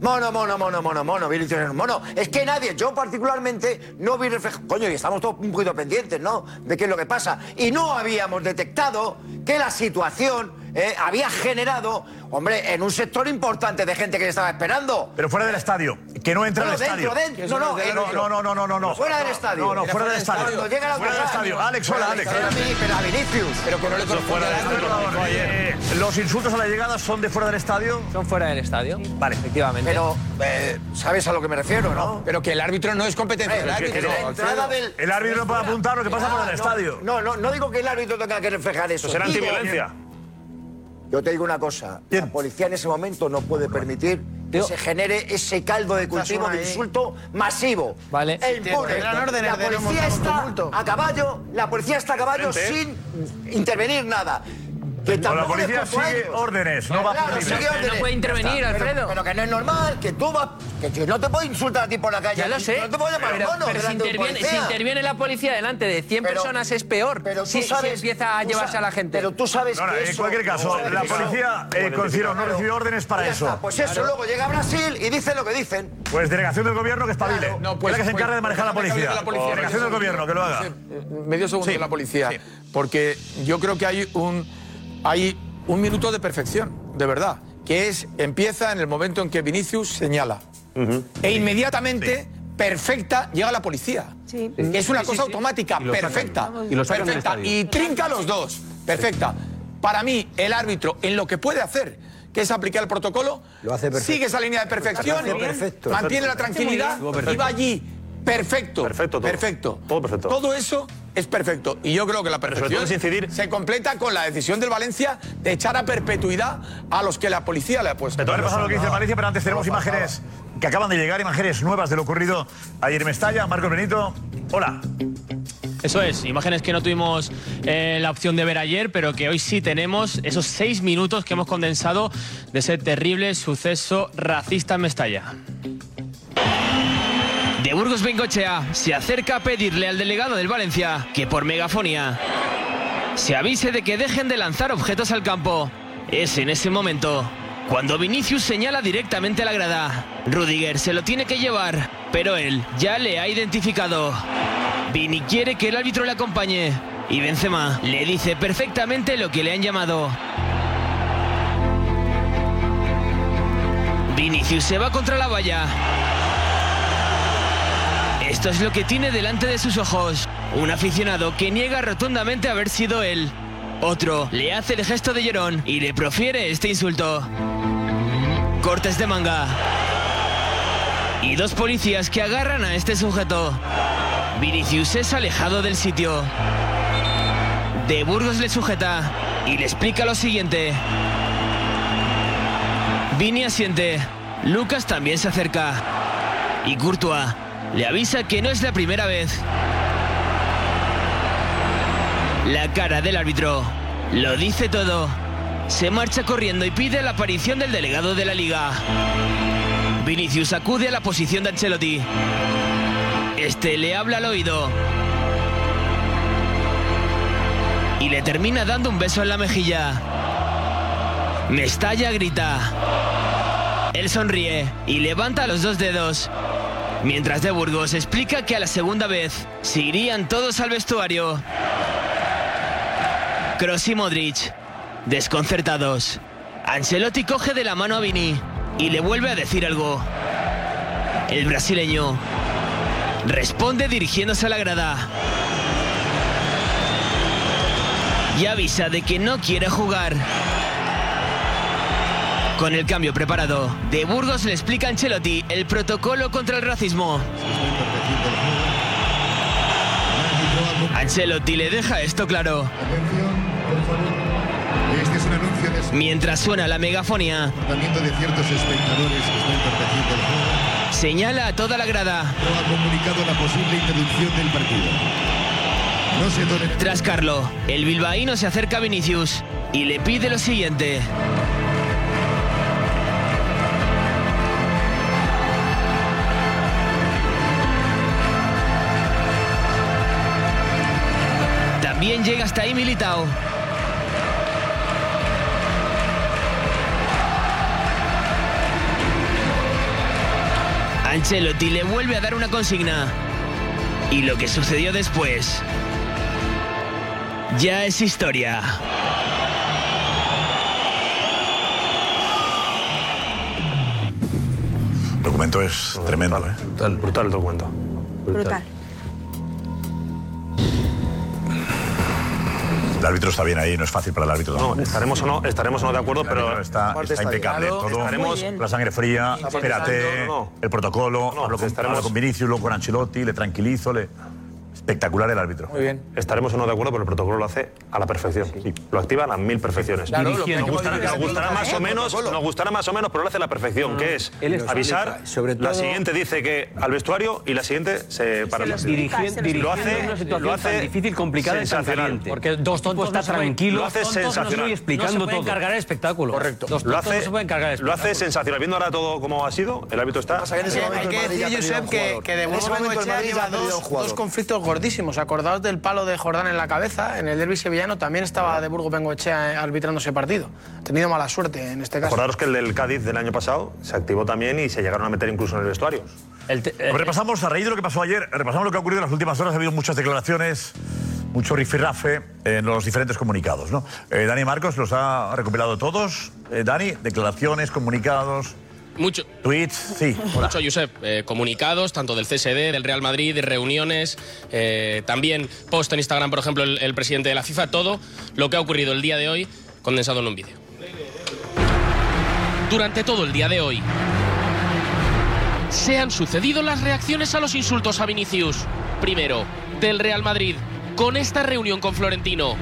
Mono, mono, mono, mono, mono, Vinicius es un mono. Es que nadie, yo particularmente, no vi reflejo. Coño, y estamos todos un poquito pendientes, ¿no? De qué es lo que pasa. Y no habíamos detectado que la situación eh, había generado, hombre, en un sector importante de gente que le estaba esperando. Pero fuera del estadio, que no entra al dentro, estadio. Dentro, no, no, eh, no, no, no, no, no, no, Fuera del estadio. No, no, fuera, fuera del estadio. Fuera del estadio. Alex, hola, Alex. Pero a Vinicius. Pero que no le fuera del estadio. Eh, Los insultos a la llegada son de fuera del estadio. Son fuera del estadio. Vale, efectivamente. Pero sabes a lo que me refiero, ¿no? Pero que el árbitro no es competencia. El árbitro, el árbitro no puede apuntar lo que pasa ah, por el estadio. No, no, no digo que el árbitro tenga que reflejar eso. Será antiviolencia. Yo te digo una cosa, la policía en ese momento no puede permitir que se genere ese caldo de cultivo de ahí. insulto masivo. Vale. E impune. tendrán órdenes La policía está a caballo, la policía está a caballo Frente. sin intervenir nada. Que la policía a sigue ellos. órdenes, no va Claro, libre. sigue Pero no puede intervenir. Alfredo. Pero, pero que no es normal, que tú vas... Que yo no te puedo insultar a ti por la calle. Ya lo sé. No te puedo llamar pero, mono pero si, interviene, si policía. interviene la policía delante de 100 Pero- personas es peor. Pero tú si, empieza a llevarse a la gente. Pero tú sabes No, no, que en eso- cualquier caso, no, la policía eh, considero no recibió órdenes para eso. está, Pues eso, luego llega a Brasil y dice lo que dicen. Pues delegación del gobierno que espabile. Claro. No, Es pues- la que se pues- encarga de manejar la policía. Delegación del gobierno, que lo haga. Medio segundo de la policía. Porque yo creo que hay un, hay un minuto de perfección, de verdad. Que es, empieza en el momento en que Vinicius señala. e inmediatamente, perfecta, llega la policía. Sí. Que es una Sí, cosa sí. automática, Y perfecta. Y lo sacan del perfecta. Y trinca a los dos. Perfecta. Para mí, el árbitro, en lo que puede hacer, que es aplicar el protocolo, Lo hace perfecto. sigue esa línea de perfección, perfecto. mantiene la tranquilidad y va allí. Perfecto. Perfecto, todo. Perfecto. Todo perfecto. Todo eso es perfecto. Y yo creo que la perfección todo es incidir- se completa con la decisión del Valencia de echar a perpetuidad a los que la policía le ha puesto. Te voy a repasar lo que dice el Valencia, pero antes tenemos No, imágenes que acaban de llegar, imágenes nuevas de lo ocurrido ayer en Mestalla. Marcos Benito, hola. Eso es, imágenes que no tuvimos eh, la opción de ver ayer, pero que hoy sí tenemos esos seis minutos que hemos condensado de ese terrible suceso racista en Mestalla. De Burgos Bengochea se acerca a pedirle al delegado del Valencia que por megafonía se avise de que dejen de lanzar objetos al campo. Es en ese momento cuando Vinicius señala directamente la grada. Rudiger se lo tiene que llevar, pero él ya le ha identificado. Vini quiere que el árbitro le acompañe y Benzema le dice perfectamente lo que le han llamado. Vinicius se va contra la valla. Esto es lo que tiene delante de sus ojos. Un aficionado que niega rotundamente haber sido él. Otro le hace el gesto de llorón y le profiere este insulto. Cortes de manga. Y dos policías que agarran a este sujeto. Vinicius es alejado del sitio. De Burgos le sujeta y le explica lo siguiente. Vini asiente. Lucas también se acerca. Y Courtois le avisa que no es la primera vez. La cara del árbitro lo dice todo. Se marcha corriendo y pide la aparición del delegado de la liga. Vinicius acude a la posición de Ancelotti. Este le habla al oído. Y le termina dando un beso en la mejilla. Mestalla grita. Él sonríe y levanta los dos dedos. Mientras de Burgos explica que a la segunda vez se irían todos al vestuario. Kroos y Modric, desconcertados. Ancelotti coge de la mano a Vini y le vuelve a decir algo. El brasileño responde dirigiéndose a la grada. Y avisa de que no quiere jugar. Con el cambio preparado, De Burgos le explica a Ancelotti el protocolo contra el racismo. Ancelotti le deja esto claro. Mientras suena la megafonía, señala a toda la grada. No. Tras Carlo, el bilbaíno se acerca a Vinicius y le pide lo siguiente. También llega hasta ahí Militao. Ancelotti le vuelve a dar una consigna. Y lo que sucedió después ya es historia. El documento es tremendo, ¿eh? Brutal, brutal el documento. Brutal. Árbitro está bien ahí, no es fácil para el árbitro. No, estaremos o no, estaremos o no de acuerdo, El pero está, está impecable. Todo, Estaremos- la sangre fría, espérate, No, no, el protocolo, hablo, con, hablo con Vinicius, luego con Ancelotti, le tranquilizo, le... espectacular el árbitro. Muy bien. Estaremos o no de acuerdo, pero el protocolo lo hace a la perfección. Lo activa a las mil perfecciones. Claro, nos gustará, nos más o el menos, nos gustará más o menos, pero lo hace a la perfección, que es avisar. sobre la todo- siguiente dice que al vestuario y la siguiente se para se lo hace, una situación lo hace tan difícil, complicada y tan sensacional. caliente. Porque dos tontos está no se pueden- tranquilo, Lo hace no sensacional. pueden explicando No se todo. cargar el espectáculo. Correcto. Dos Lo tontos no hace, se cargar el lo hace sensacional. Viendo ahora todo como ha sido, el árbitro está. Sí, hay que decir, Josep, que, que de Bengoechea lleva dos, dos conflictos gordísimos. Acordaos del palo de Jordán en la cabeza. En el derbi sevillano también estaba de Burgos Bengoechea eh, arbitrando ese partido. Ha tenido mala suerte en este caso. Acordaros que el del Cádiz del año pasado se activó también y se llegaron a meter incluso en el vestuario. Pues repasamos, a raíz de lo que pasó ayer, repasamos lo que ha ocurrido en las últimas horas. Ha habido muchas declaraciones, mucho rifirrafe en los diferentes comunicados. ¿no? Eh, Dani Marcos los ha recopilado todos. Eh, Dani, declaraciones, comunicados. Mucho. Tweets, sí. Mucho, Josep. Eh, comunicados, tanto del CSD, del Real Madrid, de reuniones, eh, también post en Instagram, por ejemplo, el, el presidente de la FIFA, todo lo que ha ocurrido el día de hoy condensado en un vídeo. Durante todo el día de hoy se han sucedido las reacciones a los insultos a Vinicius. Primero, del Real Madrid, con esta reunión con Florentino.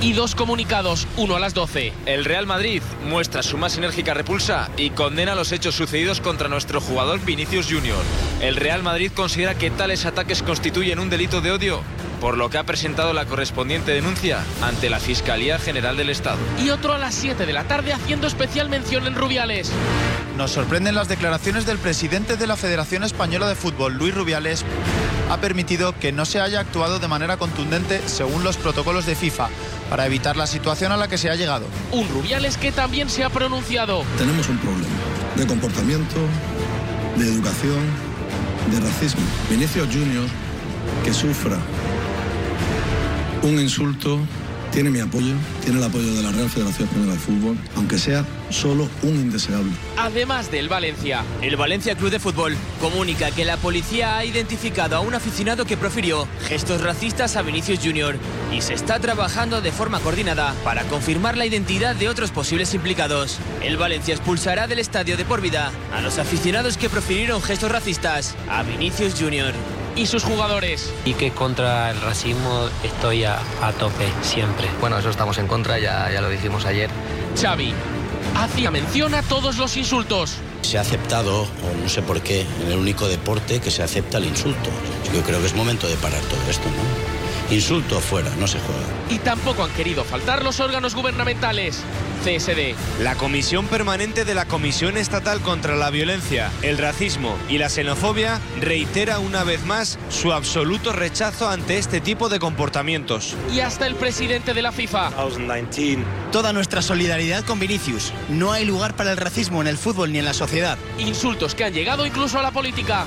Y dos comunicados, uno a las 12. El Real Madrid muestra su más enérgica repulsa y condena los hechos sucedidos contra nuestro jugador Vinicius Junior. El Real Madrid considera que tales ataques constituyen un delito de odio, por lo que ha presentado la correspondiente denuncia ante la Fiscalía General del Estado. Y otro a las 7 de la tarde haciendo especial mención en Rubiales. Nos sorprenden las declaraciones del presidente de la Federación Española de Fútbol, Luis Rubiales. Ha permitido que no se haya actuado de manera contundente según los protocolos de FIFA para evitar la situación a la que se ha llegado. Un Rubiales que también se ha pronunciado. Tenemos un problema de comportamiento, de educación, de racismo. Vinicius Junior, que sufra un insulto, tiene mi apoyo, tiene el apoyo de la Real Federación Española de Fútbol, aunque sea solo un indeseable. Además del Valencia. El Valencia Club de Fútbol comunica que la policía ha identificado a un aficionado que profirió gestos racistas a Vinicius Junior y se está trabajando de forma coordinada para confirmar la identidad de otros posibles implicados. El Valencia expulsará del estadio de por vida a los aficionados que profirieron gestos racistas a Vinicius Junior. Y sus jugadores. Y que contra el racismo estoy a, a tope siempre. Bueno, eso estamos en contra, ya, ya lo dijimos ayer. Xavi hacía mención a todos los insultos. Se ha aceptado, o no sé por qué, en el único deporte que se acepta el insulto. Yo creo que es momento de parar todo esto, ¿no? Insulto fuera, no se juega. Y tampoco han querido faltar los órganos gubernamentales. CSD. La Comisión Permanente de la Comisión Estatal contra la Violencia, el Racismo y la Xenofobia reitera una vez más su absoluto rechazo ante este tipo de comportamientos. Y hasta el presidente de la FIFA. Toda nuestra solidaridad con Vinicius. No hay lugar para el racismo en el fútbol ni en la sociedad. Insultos que han llegado incluso a la política.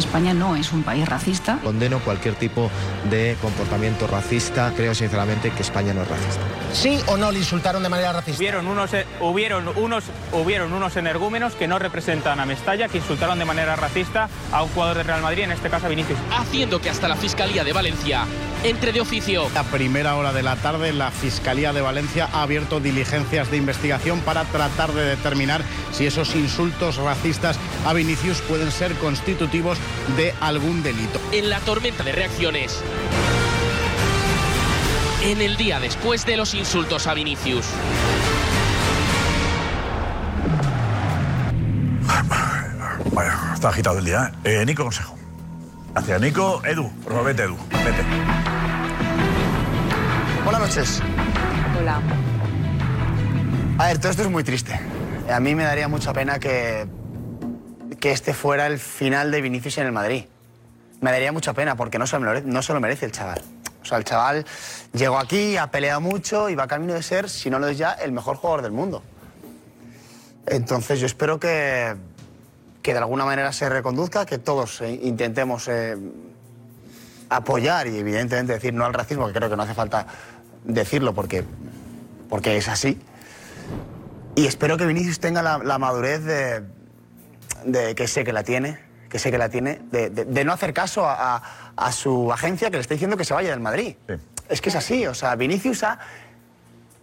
España no es un país racista. Condeno cualquier tipo de comportamiento racista. Creo sinceramente que España no es racista. ¿Sí o no le insultaron de manera racista? Hubieron unos, eh, hubieron unos, hubieron unos energúmenos que no representan a Mestalla, que insultaron de manera racista a un jugador de Real Madrid, en este caso a Vinicius. Haciendo que hasta la Fiscalía de Valencia entre de oficio. A primera hora de la tarde, la Fiscalía de Valencia ha abierto diligencias de investigación para tratar de determinar si esos insultos racistas a Vinicius pueden ser constitutivos de algún delito. En la tormenta de reacciones. En el día después de los insultos a Vinicius. Está agitado el día. ¿eh? Eh, Nico Consejo. Gracias, Nico. Edu, por favor, vete, Edu. Vete. Buenas noches. Hola. A ver, todo esto es muy triste. A mí me daría mucha pena que, que este fuera el final de Vinicius en el Madrid. Me daría mucha pena porque no se, lo merece, no se lo merece el chaval. O sea, el chaval llegó aquí, ha peleado mucho y va camino de ser, si no lo es ya, el mejor jugador del mundo. Entonces yo espero que, que de alguna manera se reconduzca, que todos eh, intentemos eh, apoyar y evidentemente decir no al racismo, que creo que no hace falta decirlo porque, porque es así. Y espero que Vinicius tenga la, la madurez de, de, que sé que la tiene, que sé que la tiene, de, de, de no hacer caso a, a, a, su agencia que le está diciendo que se vaya del Madrid. Sí. Es que es así, o sea, Vinicius ha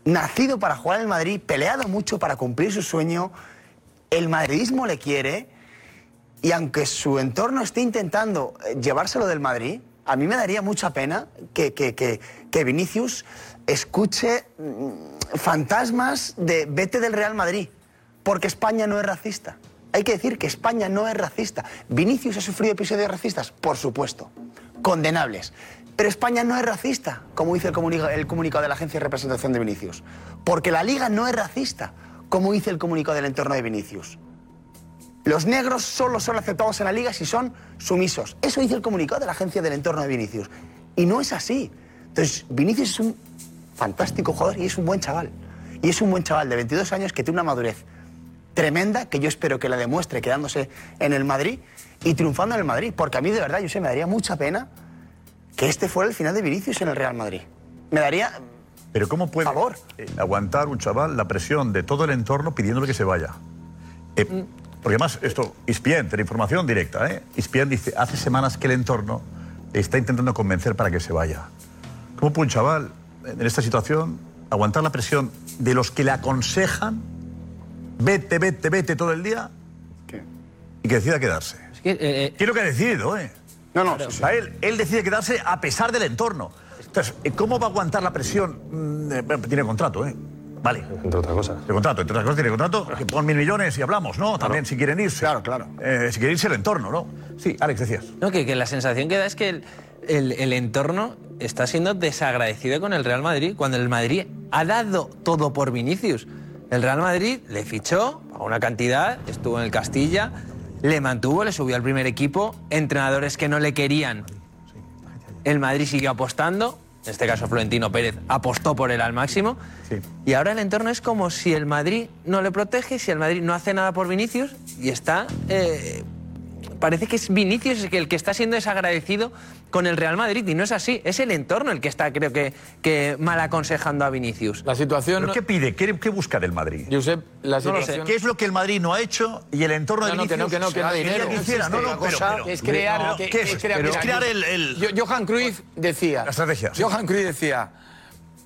nacido para jugar en el Madrid, peleado mucho para cumplir su sueño, el madridismo le quiere y aunque su entorno esté intentando eh, llevárselo del Madrid, a mí me daría mucha pena que, que, que, que Vinicius escuche mm, fantasmas de vete del Real Madrid, porque España no es racista. Hay que decir que España no es racista. ¿Vinicius ha sufrido episodios racistas? Por supuesto. Condenables. Pero España no es racista, como dice el, el comunicado de la Agencia de Representación de Vinicius. Porque la Liga no es racista, como dice el comunicado del entorno de Vinicius. Los negros solo son aceptados en la liga si son sumisos. Eso dice el comunicado de la agencia del entorno de Vinicius. Y no es así. Entonces, Vinicius es un fantástico jugador y es un buen chaval. Y es un buen chaval de 22 años que tiene una madurez tremenda que yo espero que la demuestre quedándose en el Madrid y triunfando en el Madrid. Porque a mí, de verdad, yo sé, me daría mucha pena que este fuera el final de Vinicius en el Real Madrid. Me daría Pero ¿cómo puede eh, aguantar un chaval la presión de todo el entorno pidiéndole que se vaya? Eh, porque además, esto, Ispien, tiene información directa, ¿eh? Ispien dice, hace semanas que el entorno está intentando convencer para que se vaya. ¿Cómo puede un chaval, en esta situación, aguantar la presión de los que le aconsejan, vete, vete, vete todo el día, y que decida quedarse? ¿Qué es lo que ha decidido, eh? No, no, O sea, él, él decide quedarse a pesar del entorno. Entonces, eh, ¿cómo va a aguantar la presión? Mm, eh, tiene contrato, ¿eh? Vale. Entre otras cosas. Tiene contrato, entre otras cosas tiene contrato. Que pon mil millones y hablamos, ¿no? También si quieren irse. Claro, claro. si quieren irse el entorno, ¿no? Sí, Alex, decías. No, que, que la sensación que da es que el, el- el entorno está siendo desagradecido con el Real Madrid, cuando el Madrid ha dado todo por Vinicius. El Real Madrid le fichó a una cantidad, estuvo en el Castilla, le mantuvo, le subió al primer equipo, entrenadores que no le querían. El Madrid siguió apostando, en este caso Florentino Pérez apostó por él al máximo. Y ahora el entorno es como si el Madrid no le protege, si el Madrid no hace nada por Vinicius y está eh, parece que es Vinicius el que- que está siendo desagradecido con el Real Madrid y no es así. Es el entorno el que está, creo que, que mal aconsejando a Vinicius. La situación. ¿Pero qué pide? ¿Qué, qué busca del Madrid? Josep, la No lo sé. situación. ¿Qué es lo que el Madrid no ha hecho y el entorno de No, no, que no, Vinicius que no, que no, quería dinero. que hiciera? No, no, pero, pero- es crear, no, que- ¿qué es es? crear, Pero es mira, crear el, el- Yo- Johan Cruyff decía. La estrategia. sí. Johan Cruyff decía: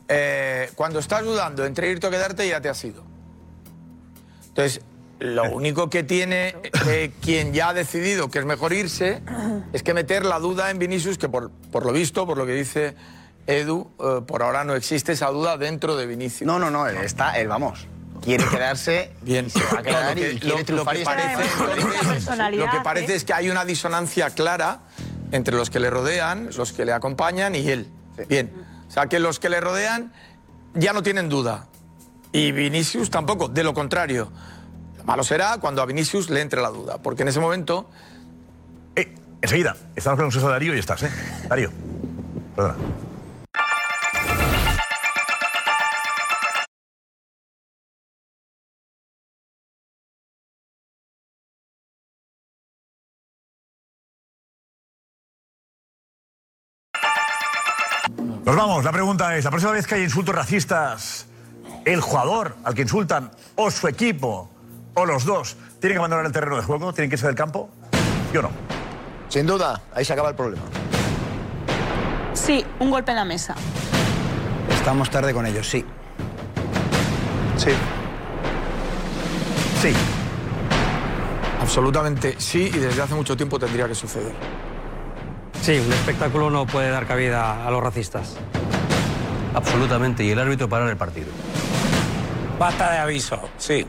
eh, cuando estás dudando entre irte o quedarte, ya te has ido. Entonces, lo único que tiene eh, quien ya ha decidido que es mejor irse es que meter la duda en Vinicius, que por, por lo visto, por lo que dice Edu, eh, por ahora no existe esa duda dentro de Vinicius. No, no, no, él está, él vamos. Quiere quedarse. Bien, Se va a quedar Lo que- y quiere lo- triunfar lo que parece, lo que parece ¿eh? es que hay una disonancia clara entre los que le rodean, los que le acompañan y él. Bien, o sea que los que le rodean ya no tienen duda. Y Vinicius tampoco, de lo contrario. Lo malo será cuando a Vinicius le entre la duda, porque en ese momento... Eh, enseguida, estamos con de Darío y estás, ¿eh? Darío. Perdona. Nos vamos. La pregunta es, la próxima vez que hay insultos racistas, el jugador al que insultan o su equipo o los dos tienen que abandonar el terreno de juego, tienen que irse del campo, ¿sí o no? Sin duda, ahí se acaba el problema. Sí, un golpe en la mesa. Estamos tarde con ellos, sí. Sí. Sí. Absolutamente sí, y desde hace mucho tiempo tendría que suceder. Sí, un espectáculo no puede dar cabida a los racistas. Absolutamente, y el árbitro parar el partido. Basta de aviso, sí.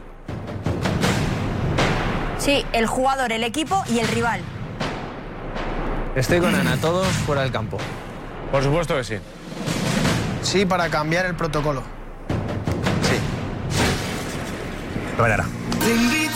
Sí, el jugador, el equipo y el rival. Estoy con Ana, todos fuera del campo. Por supuesto que sí. Sí, para cambiar el protocolo. Te invito